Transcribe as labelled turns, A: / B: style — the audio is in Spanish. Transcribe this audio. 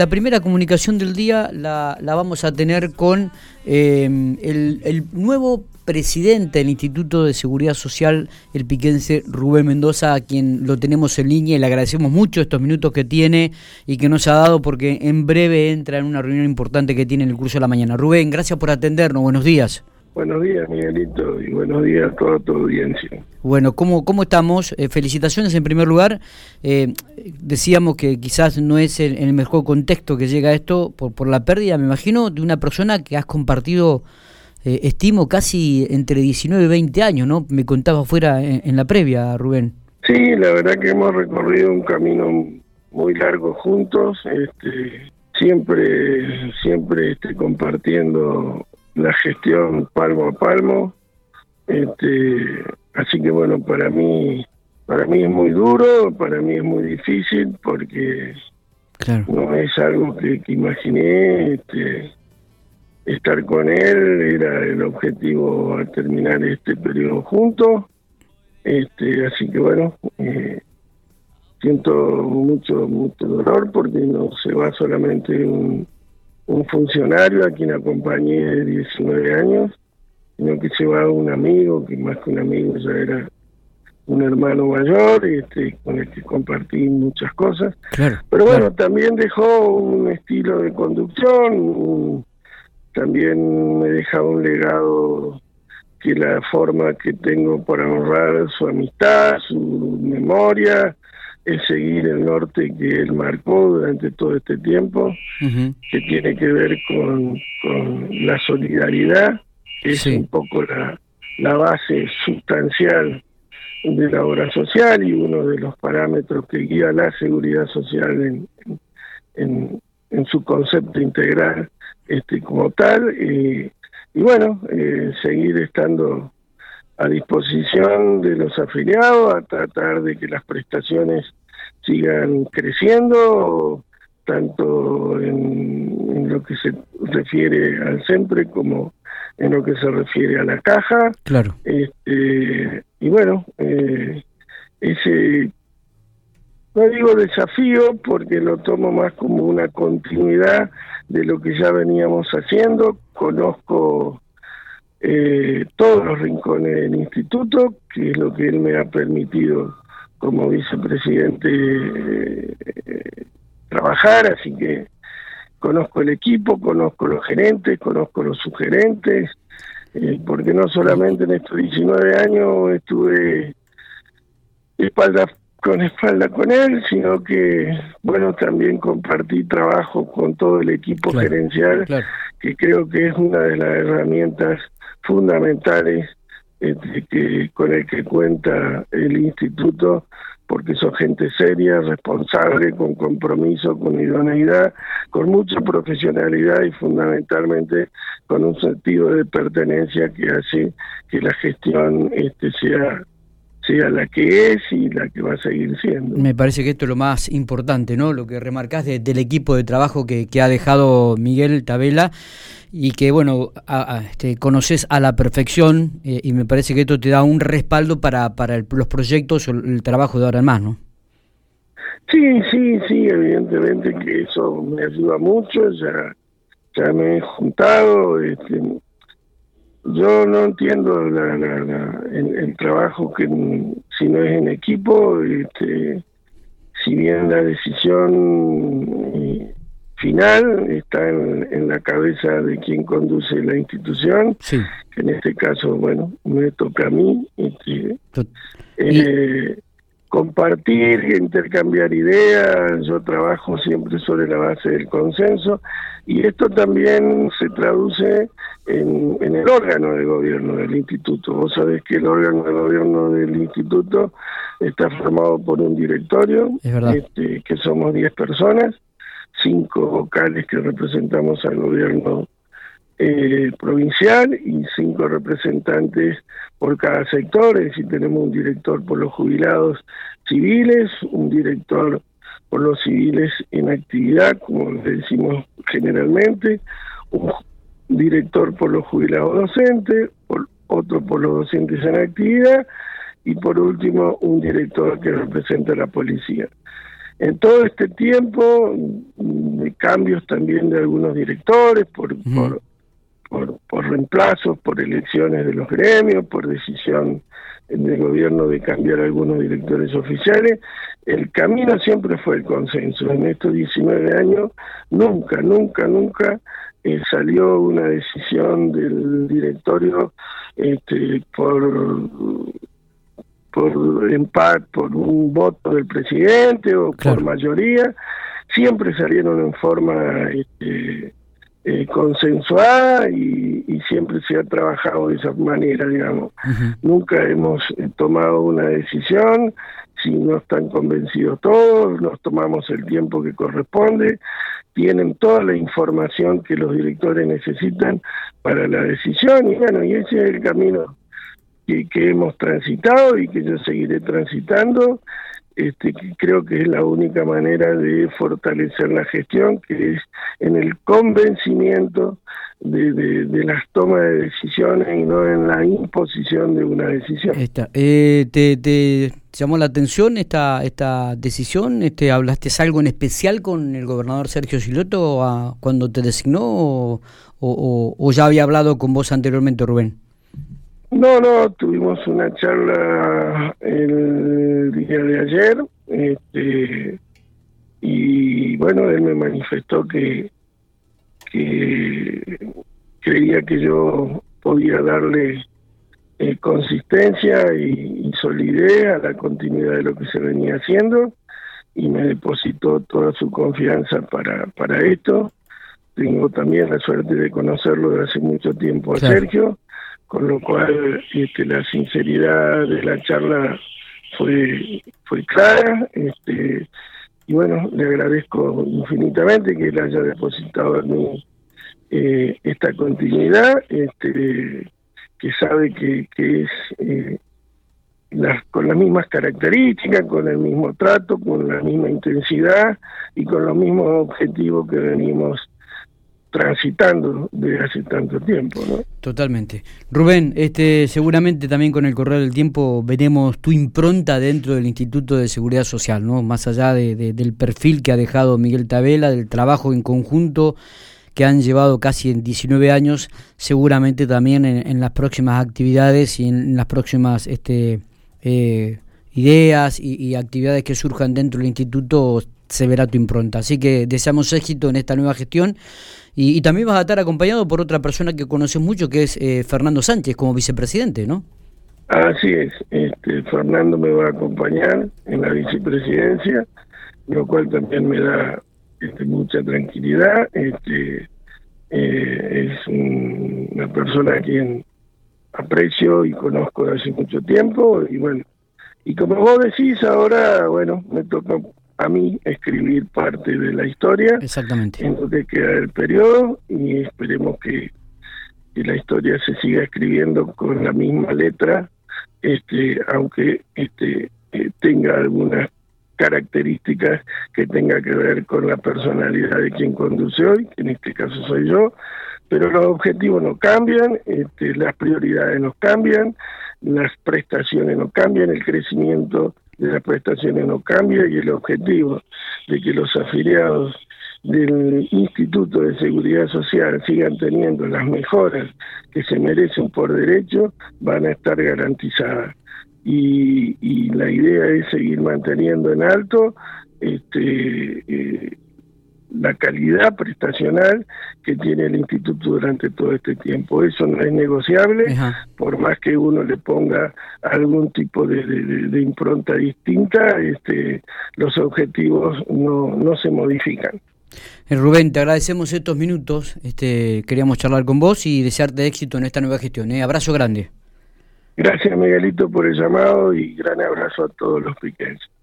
A: La primera comunicación del día la, vamos a tener con em, el, nuevo presidente del Instituto de Seguridad Social, el piquense Rubén Mendoza, a quien lo tenemos en línea y le agradecemos mucho estos minutos que tiene y que nos ha dado porque en breve entra en una reunión importante que tiene en el curso de la mañana. Rubén, gracias por atendernos, buenos días.
B: Buenos días, Miguelito, y buenos días a toda tu audiencia.
A: Bueno, ¿cómo, cómo estamos? Eh, felicitaciones en primer lugar. Eh, decíamos que quizás no es el, el, mejor contexto que llega esto por, por la pérdida, me imagino, de una persona que has compartido, eh, estimo, casi entre 19 y 20 años, ¿no? Me contaba fuera en, la previa, Rubén.
B: Sí, la verdad que hemos recorrido un camino muy largo juntos, este, siempre, siempre este, compartiendo la gestión palmo a palmo. Este, así que bueno, para mí, para mí es muy duro, para mí es muy difícil porque no es algo que, imaginé. Este, estar con él era el objetivo al terminar este periodo juntos. Este, así que bueno, eh, siento mucho, mucho dolor porque no se va solamente un un funcionario a quien acompañé de 19 años, sino que llevaba un amigo, que más que un amigo ya era un hermano mayor, este, con el que compartí muchas cosas. Pero bueno, también dejó un estilo de conducción, también me dejaba un legado que la forma que tengo para honrar su amistad, su memoria, es seguir el norte que él marcó durante todo este tiempo, que tiene que ver con, la solidaridad, que es un poco la, la base sustancial de la obra social y uno de los parámetros que guía la seguridad social en, en, en su concepto integral este como tal y, y bueno eh, seguir estando a disposición de los afiliados a tratar de que las prestaciones sigan creciendo, tanto en, lo que se refiere al SEMPRE como en lo que se refiere a la caja.
A: Claro.
B: Este, y bueno, eh, ese, no digo desafío porque lo tomo más como una continuidad de lo que ya veníamos haciendo. Conozco eh, todos los rincones del instituto, que es lo que él me ha permitido como vicepresidente eh, trabajar, así que conozco el equipo, conozco los gerentes, conozco los sugerentes, eh, porque no solamente en estos 19 años estuve espalda con espalda con él, sino que, bueno, también compartí trabajo con todo el equipo gerencial, que creo que es una de las herramientas fundamentales este, que con el que cuenta el instituto porque son gente seria, responsable, con compromiso, con idoneidad, con mucha profesionalidad y fundamentalmente con un sentido de pertenencia que hace que la gestión este, sea sea la que es y la que va a seguir siendo.
A: Me parece que esto es lo más importante, ¿no? Lo que remarcás del equipo de trabajo que, que ha dejado Miguel Tabela y que, bueno, este, conoces a la perfección eh, y me parece que esto te da un respaldo para, para los proyectos o el trabajo de ahora en más, ¿no?
B: Sí, sí, sí, evidentemente que eso me ayuda mucho, ya, ya me he juntado, este, yo no entiendo la, el, trabajo que si no es en equipo, este, si bien la decisión eh, final está en, la cabeza de quien conduce la institución, que en este caso, bueno, me toca a mí. Este, eh, compartir, intercambiar ideas, yo trabajo siempre sobre la base del consenso y esto también se traduce en, el órgano de gobierno del instituto. Vos sabés que el órgano de gobierno del instituto está formado por un directorio, este, que somos 10 personas, cinco vocales que representamos al gobierno eh, provincial y cinco representantes por cada sector, es decir, tenemos un director por los jubilados civiles, un director por los civiles en actividad, como decimos generalmente, un director por los jubilados docentes, otro por los docentes en actividad y por último un director que representa a la policía. En todo este tiempo, mm, cambios también de algunos directores, por, por, por, por reemplazos, por elecciones de los gremios, por decisión del gobierno de cambiar algunos directores oficiales, el camino siempre fue el consenso. En estos 19 años nunca, nunca, nunca eh, salió una decisión del directorio este, por por empate, por un voto del presidente o por mayoría, siempre salieron en forma este, eh, consensuada y, siempre se ha trabajado de esa manera, digamos. Nunca hemos eh, tomado una decisión, si no están convencidos todos, nos tomamos el tiempo que corresponde, tienen toda la información que los directores necesitan para la decisión y bueno, y ese es el camino que, que hemos transitado y que yo seguiré transitando este, creo que es la única manera de fortalecer la gestión, que es en el convencimiento de, de, las tomas de decisiones y no en la imposición de una decisión.
A: Eh, ¿te, ¿te, llamó la atención esta esta decisión? Este, ¿Hablaste algo en especial con el gobernador Sergio Siloto cuando te designó o ya había hablado con vos anteriormente, Rubén?
B: No, no, tuvimos una charla el día de ayer este, y bueno, él me manifestó que, que creía que yo podía darle eh, consistencia y, y, solidez a la continuidad de lo que se venía haciendo y me depositó toda su confianza para, para esto. Tengo también la suerte de conocerlo de hace mucho tiempo a Sergio con lo cual este, la sinceridad de la charla fue fue clara este y bueno le agradezco infinitamente que él haya depositado en mí eh, esta continuidad este que sabe que, que es eh, las, con las mismas características, con el mismo trato, con la misma intensidad y con los mismos objetivos que venimos transitando desde hace tanto tiempo, ¿no?
A: Totalmente. Rubén, este, seguramente también con el correr del tiempo veremos tu impronta dentro del Instituto de Seguridad Social, ¿no? Más allá de, del perfil que ha dejado Miguel Tabela, del trabajo en conjunto que han llevado casi en 19 años, seguramente también en, las próximas actividades y en, las próximas este, eh, ideas y actividades que surjan dentro del instituto se verá tu impronta. Así que deseamos éxito en esta nueva gestión y, también vas a estar acompañado por otra persona que conoces mucho, que es eh, Fernando Sánchez, como vicepresidente, ¿no?
B: Así es, este, Fernando me va a acompañar en la vicepresidencia, lo cual también me da este, mucha tranquilidad. Este, eh, es una persona a quien aprecio y conozco hace mucho tiempo y bueno, y como vos decís ahora, bueno, me toca a mí escribir parte de la historia.
A: Exactamente.
B: En lo que queda del periodo y esperemos que, la historia se siga escribiendo con la misma letra, este, aunque este, eh, tenga algunas características que tenga que ver con la personalidad de quien conduce hoy, que en este caso soy yo, pero los objetivos no cambian, este, las prioridades no cambian, las prestaciones no cambian, el crecimiento de las prestaciones no cambia y el objetivo de que los afiliados del Instituto de Seguridad Social sigan teniendo las mejoras que se merecen por derecho van a estar garantizadas. Y, y la idea es seguir manteniendo en alto este, eh, la calidad prestacional que tiene el instituto durante todo este tiempo. Eso no es negociable, por más que uno le ponga algún tipo de, de, impronta distinta, este, los objetivos no, no se modifican.
A: Eh, Rubén, te agradecemos estos minutos, este, queríamos charlar con vos y desearte éxito en esta nueva gestión. ¿eh? Abrazo grande.
B: Gracias Miguelito por el llamado y gran abrazo a todos los piquenses.